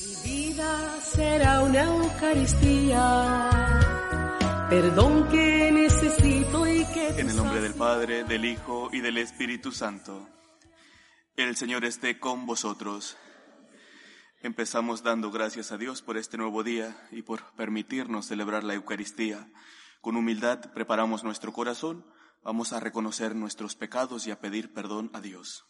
Mi vida será una Eucaristía, perdón que necesito y que... En el nombre del Padre, del Hijo y del Espíritu Santo. El Señor esté con vosotros. Empezamos dando gracias a Dios por este nuevo día y por permitirnos celebrar la Eucaristía. Con humildad preparamos nuestro corazón, vamos a reconocer nuestros pecados y a pedir perdón a Dios.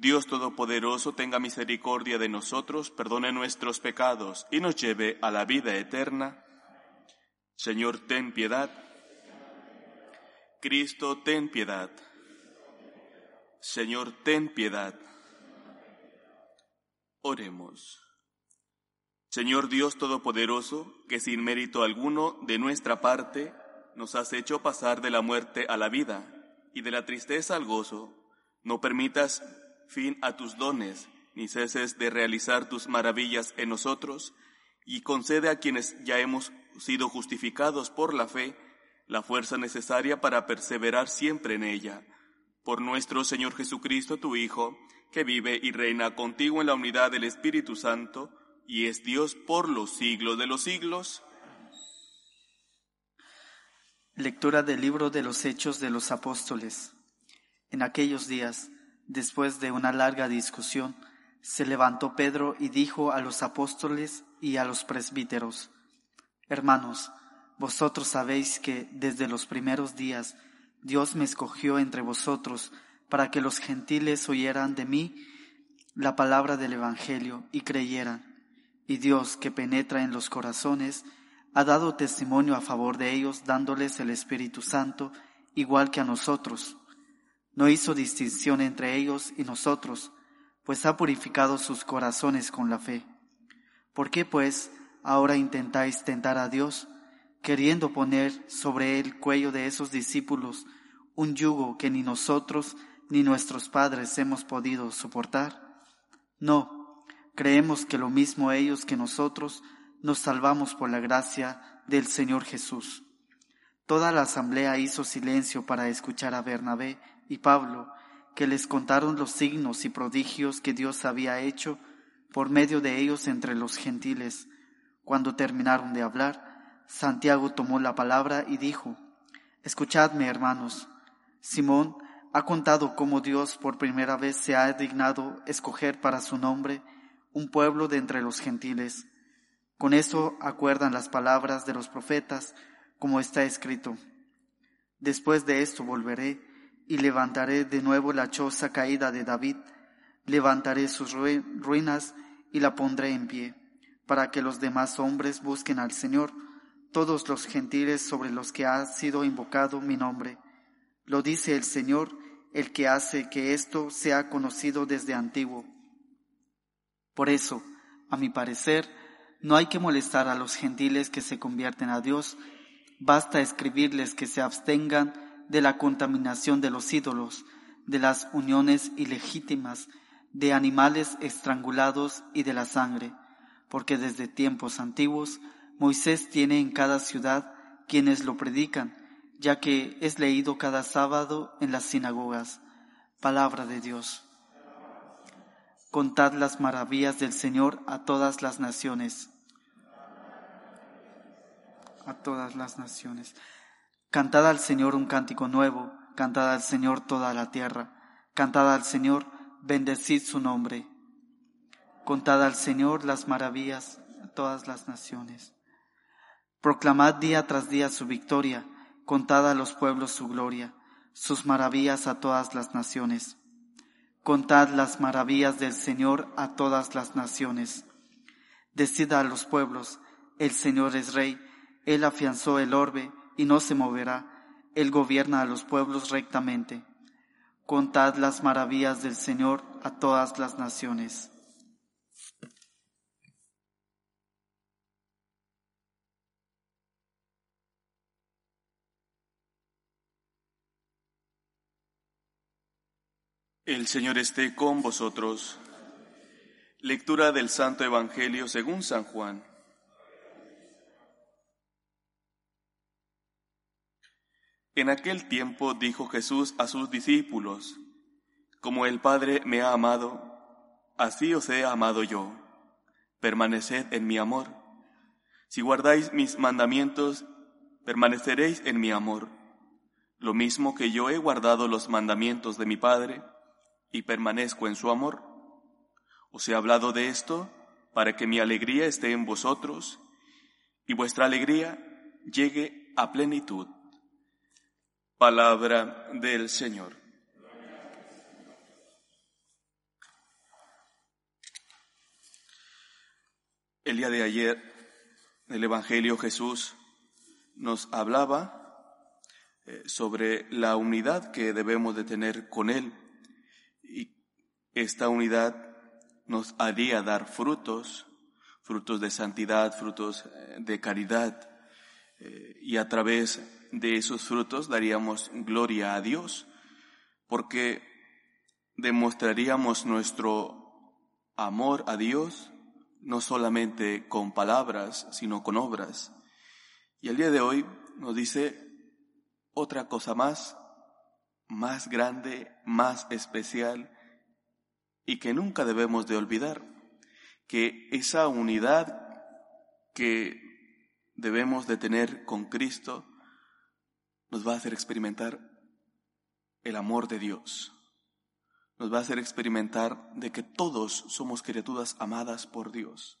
Dios Todopoderoso tenga misericordia de nosotros, perdone nuestros pecados y nos lleve a la vida eterna. Señor, ten piedad. Cristo, ten piedad. Señor, ten piedad. Oremos. Señor Dios Todopoderoso, que sin mérito alguno de nuestra parte nos has hecho pasar de la muerte a la vida y de la tristeza al gozo, no permitas fin a tus dones, ni ceses de realizar tus maravillas en nosotros, y concede a quienes ya hemos sido justificados por la fe la fuerza necesaria para perseverar siempre en ella. Por nuestro Señor Jesucristo, tu Hijo, que vive y reina contigo en la unidad del Espíritu Santo, y es Dios por los siglos de los siglos. Lectura del libro de los Hechos de los Apóstoles. En aquellos días, Después de una larga discusión, se levantó Pedro y dijo a los apóstoles y a los presbíteros, Hermanos, vosotros sabéis que desde los primeros días Dios me escogió entre vosotros para que los gentiles oyeran de mí la palabra del Evangelio y creyeran. Y Dios, que penetra en los corazones, ha dado testimonio a favor de ellos, dándoles el Espíritu Santo, igual que a nosotros no hizo distinción entre ellos y nosotros, pues ha purificado sus corazones con la fe. ¿Por qué, pues, ahora intentáis tentar a Dios, queriendo poner sobre el cuello de esos discípulos un yugo que ni nosotros ni nuestros padres hemos podido soportar? No, creemos que lo mismo ellos que nosotros nos salvamos por la gracia del Señor Jesús. Toda la asamblea hizo silencio para escuchar a Bernabé y Pablo, que les contaron los signos y prodigios que Dios había hecho por medio de ellos entre los gentiles. Cuando terminaron de hablar, Santiago tomó la palabra y dijo, Escuchadme, hermanos, Simón ha contado cómo Dios por primera vez se ha dignado escoger para su nombre un pueblo de entre los gentiles. Con eso acuerdan las palabras de los profetas, como está escrito. Después de esto volveré y levantaré de nuevo la choza caída de David, levantaré sus ruinas y la pondré en pie, para que los demás hombres busquen al Señor, todos los gentiles sobre los que ha sido invocado mi nombre. Lo dice el Señor, el que hace que esto sea conocido desde antiguo. Por eso, a mi parecer, no hay que molestar a los gentiles que se convierten a Dios, basta escribirles que se abstengan de la contaminación de los ídolos, de las uniones ilegítimas, de animales estrangulados y de la sangre, porque desde tiempos antiguos Moisés tiene en cada ciudad quienes lo predican, ya que es leído cada sábado en las sinagogas. Palabra de Dios. Contad las maravillas del Señor a todas las naciones. A todas las naciones. Cantad al Señor un cántico nuevo, cantad al Señor toda la tierra, cantad al Señor, bendecid su nombre. Contad al Señor las maravillas a todas las naciones. Proclamad día tras día su victoria, contad a los pueblos su gloria, sus maravillas a todas las naciones. Contad las maravillas del Señor a todas las naciones. Decida a los pueblos, el Señor es Rey, Él afianzó el orbe, y no se moverá. Él gobierna a los pueblos rectamente. Contad las maravillas del Señor a todas las naciones. El Señor esté con vosotros. Lectura del Santo Evangelio según San Juan. En aquel tiempo dijo Jesús a sus discípulos, Como el Padre me ha amado, así os he amado yo. Permaneced en mi amor. Si guardáis mis mandamientos, permaneceréis en mi amor, lo mismo que yo he guardado los mandamientos de mi Padre y permanezco en su amor. Os he hablado de esto para que mi alegría esté en vosotros y vuestra alegría llegue a plenitud. Palabra del Señor. El día de ayer, el Evangelio Jesús nos hablaba eh, sobre la unidad que debemos de tener con Él y esta unidad nos haría dar frutos, frutos de santidad, frutos eh, de caridad, eh, y a través de esos frutos daríamos gloria a Dios, porque demostraríamos nuestro amor a Dios no solamente con palabras, sino con obras. Y el día de hoy nos dice otra cosa más más grande, más especial y que nunca debemos de olvidar, que esa unidad que debemos de tener con Cristo nos va a hacer experimentar el amor de Dios. Nos va a hacer experimentar de que todos somos criaturas amadas por Dios.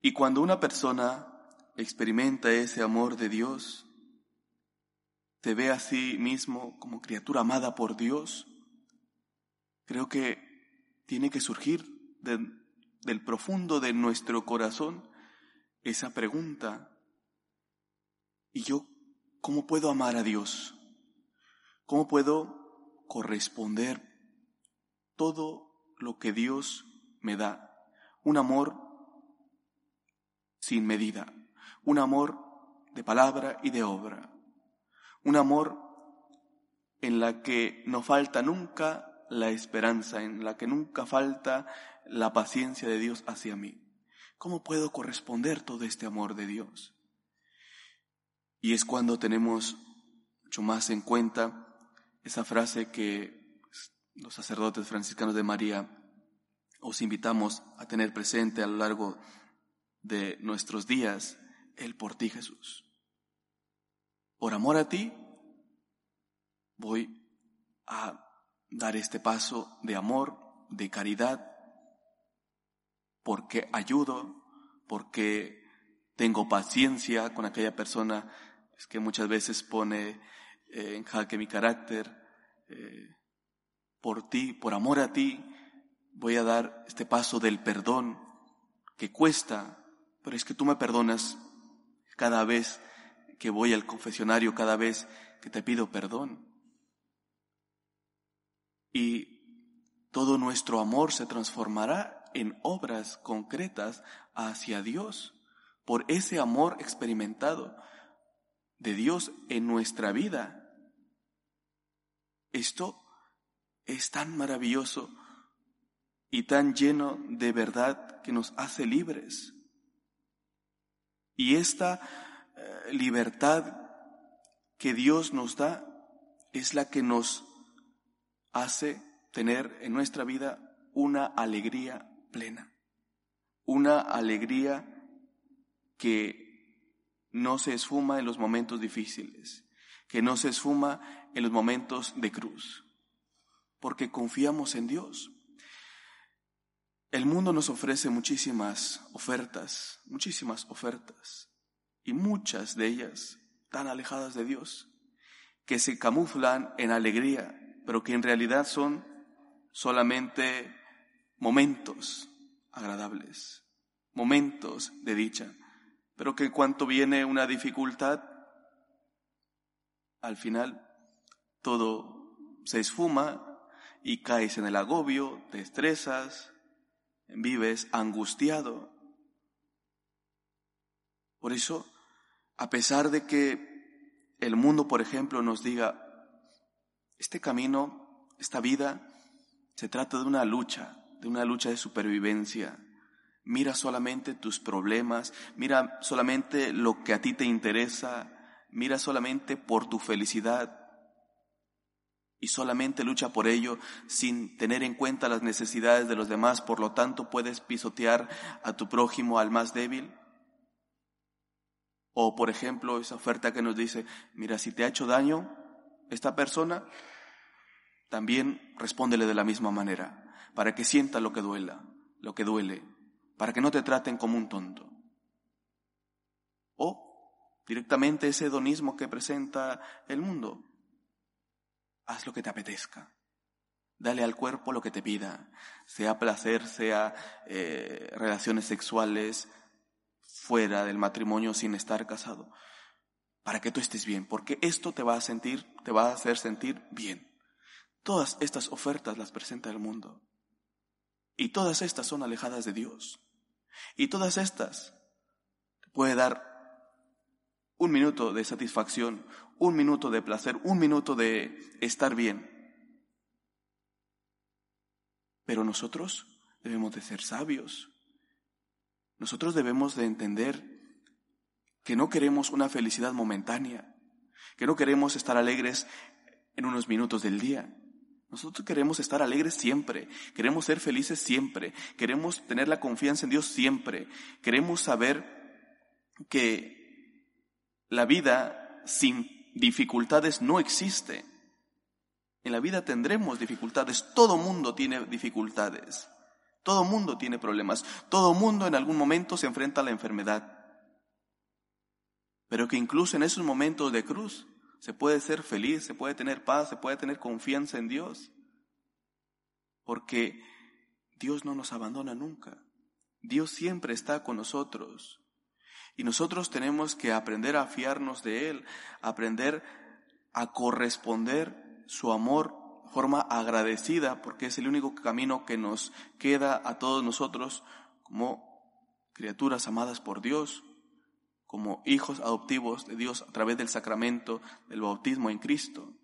Y cuando una persona experimenta ese amor de Dios, te ve a sí mismo como criatura amada por Dios, creo que tiene que surgir del profundo de nuestro corazón esa pregunta. ¿Y yo cómo puedo amar a Dios? ¿Cómo puedo corresponder todo lo que Dios me da? Un amor sin medida, un amor de palabra y de obra, un amor en la que no falta nunca la esperanza, en la que nunca falta la paciencia de Dios hacia mí. ¿Cómo puedo corresponder todo este amor de Dios? Y es cuando tenemos mucho más en cuenta esa frase que los sacerdotes franciscanos de María os invitamos a tener presente a lo largo de nuestros días, el por ti Jesús. Por amor a ti, voy a dar este paso de amor, de caridad, porque ayudo, porque tengo paciencia con aquella persona es que muchas veces pone eh, en jaque mi carácter. Eh, por ti, por amor a ti, voy a dar este paso del perdón que cuesta, pero es que tú me perdonas cada vez que voy al confesionario, cada vez que te pido perdón. Y todo nuestro amor se transformará en obras concretas hacia Dios por ese amor experimentado de Dios en nuestra vida. Esto es tan maravilloso y tan lleno de verdad que nos hace libres. Y esta eh, libertad que Dios nos da es la que nos hace tener en nuestra vida una alegría plena, una alegría que no se esfuma en los momentos difíciles, que no se esfuma en los momentos de cruz, porque confiamos en Dios. El mundo nos ofrece muchísimas ofertas, muchísimas ofertas, y muchas de ellas tan alejadas de Dios, que se camuflan en alegría, pero que en realidad son solamente momentos agradables, momentos de dicha, pero que en cuanto viene una dificultad, al final todo se esfuma y caes en el agobio, te estresas, vives angustiado. Por eso, a pesar de que el mundo, por ejemplo, nos diga, este camino esta vida se trata de una lucha, de una lucha de supervivencia. Mira solamente tus problemas, mira solamente lo que a ti te interesa, mira solamente por tu felicidad y solamente lucha por ello sin tener en cuenta las necesidades de los demás, por lo tanto puedes pisotear a tu prójimo, al más débil. O, por ejemplo, esa oferta que nos dice, mira, si te ha hecho daño esta persona, también respóndele de la misma manera, para que sienta lo que duela, lo que duele, para que no te traten como un tonto. O directamente ese hedonismo que presenta el mundo. Haz lo que te apetezca. Dale al cuerpo lo que te pida, sea placer, sea eh, relaciones sexuales, fuera del matrimonio sin estar casado, para que tú estés bien, porque esto te va a sentir, te va a hacer sentir bien. Todas estas ofertas las presenta el mundo. Y todas estas son alejadas de Dios. Y todas estas te puede dar un minuto de satisfacción, un minuto de placer, un minuto de estar bien. Pero nosotros debemos de ser sabios nosotros debemos de entender que no queremos una felicidad momentánea, que no queremos estar alegres en unos minutos del día. Nosotros queremos estar alegres siempre, queremos ser felices siempre, queremos tener la confianza en Dios siempre, queremos saber que la vida sin dificultades no existe. En la vida tendremos dificultades, todo mundo tiene dificultades. Todo mundo tiene problemas, todo mundo en algún momento se enfrenta a la enfermedad. Pero que incluso en esos momentos de cruz se puede ser feliz, se puede tener paz, se puede tener confianza en Dios. Porque Dios no nos abandona nunca. Dios siempre está con nosotros. Y nosotros tenemos que aprender a fiarnos de Él, aprender a corresponder su amor forma agradecida, porque es el único camino que nos queda a todos nosotros como criaturas amadas por Dios, como hijos adoptivos de Dios a través del sacramento del bautismo en Cristo.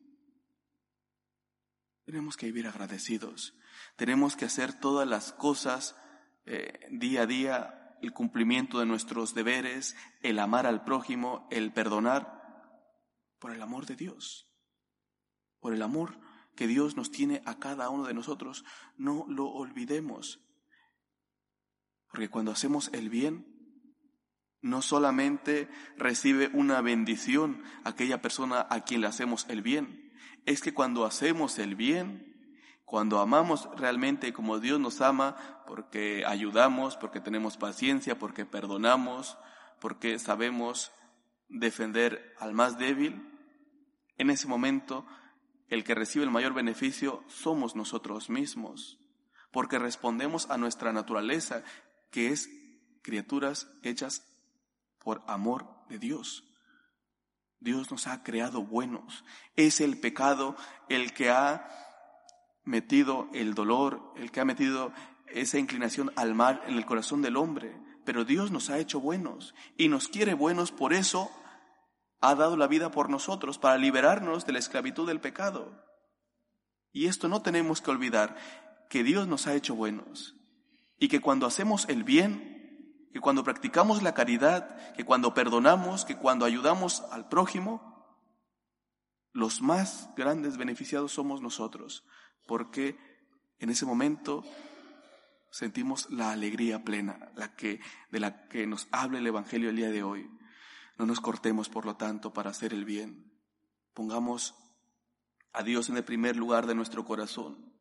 Tenemos que vivir agradecidos, tenemos que hacer todas las cosas eh, día a día, el cumplimiento de nuestros deberes, el amar al prójimo, el perdonar, por el amor de Dios, por el amor que Dios nos tiene a cada uno de nosotros, no lo olvidemos. Porque cuando hacemos el bien, no solamente recibe una bendición aquella persona a quien le hacemos el bien, es que cuando hacemos el bien, cuando amamos realmente como Dios nos ama, porque ayudamos, porque tenemos paciencia, porque perdonamos, porque sabemos defender al más débil, en ese momento el que recibe el mayor beneficio somos nosotros mismos, porque respondemos a nuestra naturaleza, que es criaturas hechas por amor de Dios. Dios nos ha creado buenos. Es el pecado el que ha metido el dolor, el que ha metido esa inclinación al mal en el corazón del hombre. Pero Dios nos ha hecho buenos y nos quiere buenos, por eso ha dado la vida por nosotros para liberarnos de la esclavitud del pecado. Y esto no tenemos que olvidar, que Dios nos ha hecho buenos y que cuando hacemos el bien, que cuando practicamos la caridad, que cuando perdonamos, que cuando ayudamos al prójimo, los más grandes beneficiados somos nosotros, porque en ese momento sentimos la alegría plena, la que, de la que nos habla el Evangelio el día de hoy. No nos cortemos, por lo tanto, para hacer el bien. Pongamos a Dios en el primer lugar de nuestro corazón.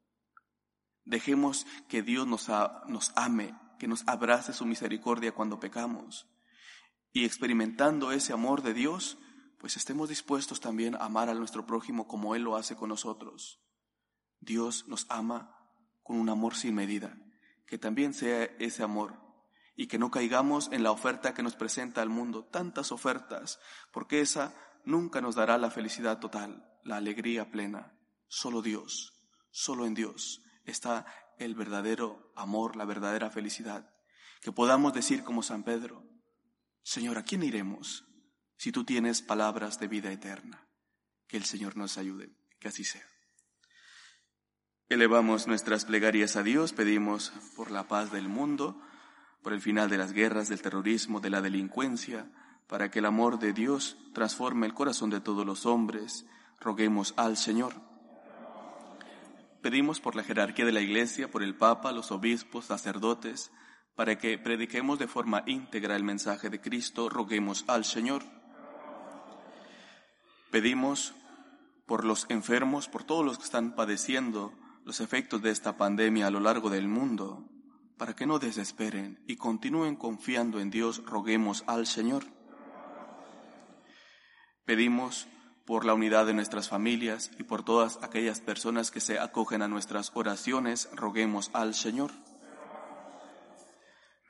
Dejemos que Dios nos, nos ame, que nos abrace su misericordia cuando pecamos. Y experimentando ese amor de Dios, pues estemos dispuestos también a amar a nuestro prójimo como Él lo hace con nosotros. Dios nos ama con un amor sin medida, que también sea ese amor y que no caigamos en la oferta que nos presenta el mundo, tantas ofertas, porque esa nunca nos dará la felicidad total, la alegría plena. Solo Dios, solo en Dios está el verdadero amor, la verdadera felicidad. Que podamos decir como San Pedro, Señor, ¿a quién iremos si tú tienes palabras de vida eterna? Que el Señor nos ayude, que así sea. Elevamos nuestras plegarias a Dios, pedimos por la paz del mundo, por el final de las guerras, del terrorismo, de la delincuencia, para que el amor de Dios transforme el corazón de todos los hombres. Roguemos al Señor. Pedimos por la jerarquía de la Iglesia, por el Papa, los obispos, sacerdotes, para que prediquemos de forma íntegra el mensaje de Cristo. Roguemos al Señor. Pedimos por los enfermos, por todos los que están padeciendo los efectos de esta pandemia a lo largo del mundo, para que no desesperen y continúen confiando en Dios, roguemos al Señor. Pedimos por la unidad de nuestras familias y por todas aquellas personas que se acogen a nuestras oraciones, roguemos al Señor.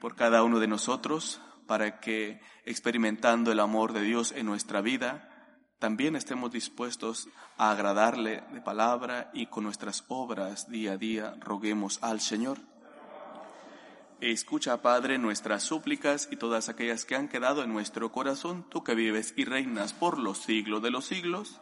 Por cada uno de nosotros, para que experimentando el amor de Dios en nuestra vida, también estemos dispuestos a agradarle de palabra y con nuestras obras día a día roguemos al Señor. Escucha, Padre, nuestras súplicas y todas aquellas que han quedado en nuestro corazón, tú que vives y reinas por los siglos de los siglos.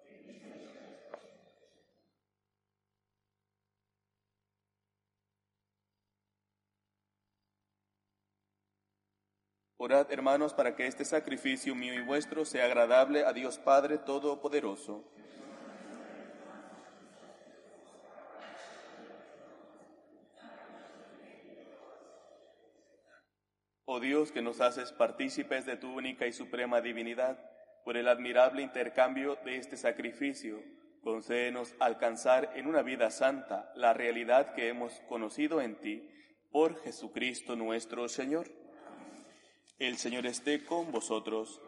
Orad, hermanos, para que este sacrificio mío y vuestro sea agradable a Dios Padre Todopoderoso. Oh Dios, que nos haces partícipes de tu única y suprema divinidad, por el admirable intercambio de este sacrificio, concédenos alcanzar en una vida santa la realidad que hemos conocido en ti, por Jesucristo nuestro Señor. El Señor esté con vosotros.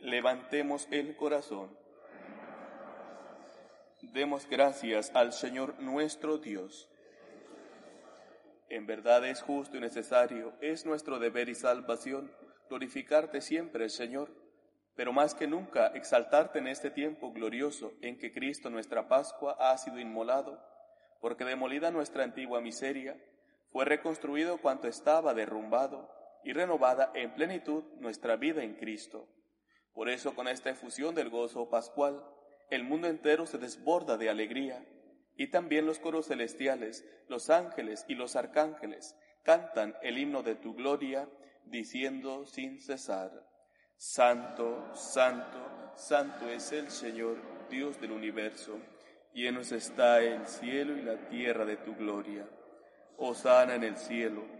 Levantemos el corazón. Demos gracias al Señor nuestro Dios. En verdad es justo y necesario, es nuestro deber y salvación glorificarte siempre, Señor, pero más que nunca exaltarte en este tiempo glorioso en que Cristo nuestra Pascua ha sido inmolado, porque demolida nuestra antigua miseria, fue reconstruido cuanto estaba derrumbado y renovada en plenitud nuestra vida en Cristo. Por eso con esta efusión del gozo pascual, el mundo entero se desborda de alegría, y también los coros celestiales, los ángeles y los arcángeles cantan el himno de tu gloria, diciendo sin cesar, Santo, Santo, Santo es el Señor, Dios del universo, llenos está el cielo y la tierra de tu gloria. Osana en el cielo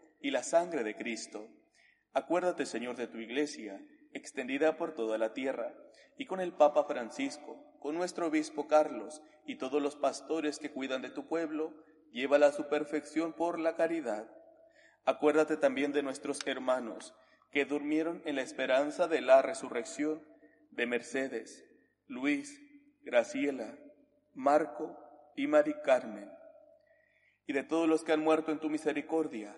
y la sangre de Cristo. Acuérdate, Señor, de tu iglesia, extendida por toda la tierra, y con el Papa Francisco, con nuestro obispo Carlos y todos los pastores que cuidan de tu pueblo, llévala a su perfección por la caridad. Acuérdate también de nuestros hermanos que durmieron en la esperanza de la resurrección, de Mercedes, Luis, Graciela, Marco y Mari Carmen, y de todos los que han muerto en tu misericordia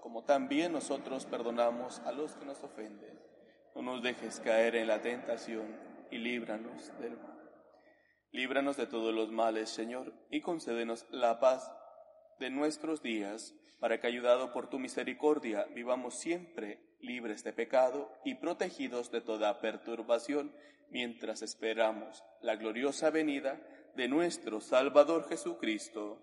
como también nosotros perdonamos a los que nos ofenden. No nos dejes caer en la tentación y líbranos del mal. Líbranos de todos los males, Señor, y concédenos la paz de nuestros días, para que, ayudado por tu misericordia, vivamos siempre libres de pecado y protegidos de toda perturbación, mientras esperamos la gloriosa venida de nuestro Salvador Jesucristo.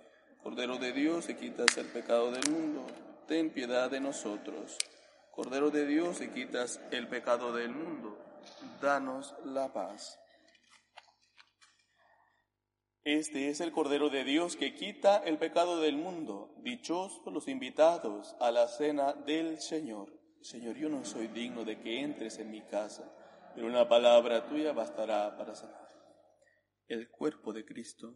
Cordero de Dios, que quitas el pecado del mundo, ten piedad de nosotros. Cordero de Dios, que quitas el pecado del mundo, danos la paz. Este es el Cordero de Dios que quita el pecado del mundo. Dichosos los invitados a la cena del Señor. Señor, yo no soy digno de que entres en mi casa, pero una palabra tuya bastará para sanar. El cuerpo de Cristo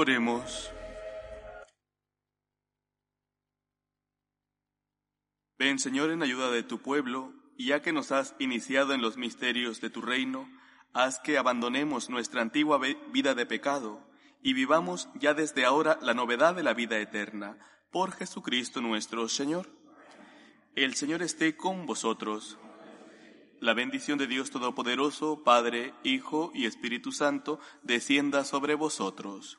Oremos. Ven, Señor, en ayuda de tu pueblo, y ya que nos has iniciado en los misterios de tu reino, haz que abandonemos nuestra antigua vida de pecado y vivamos ya desde ahora la novedad de la vida eterna, por Jesucristo nuestro Señor. El Señor esté con vosotros. La bendición de Dios Todopoderoso, Padre, Hijo y Espíritu Santo, descienda sobre vosotros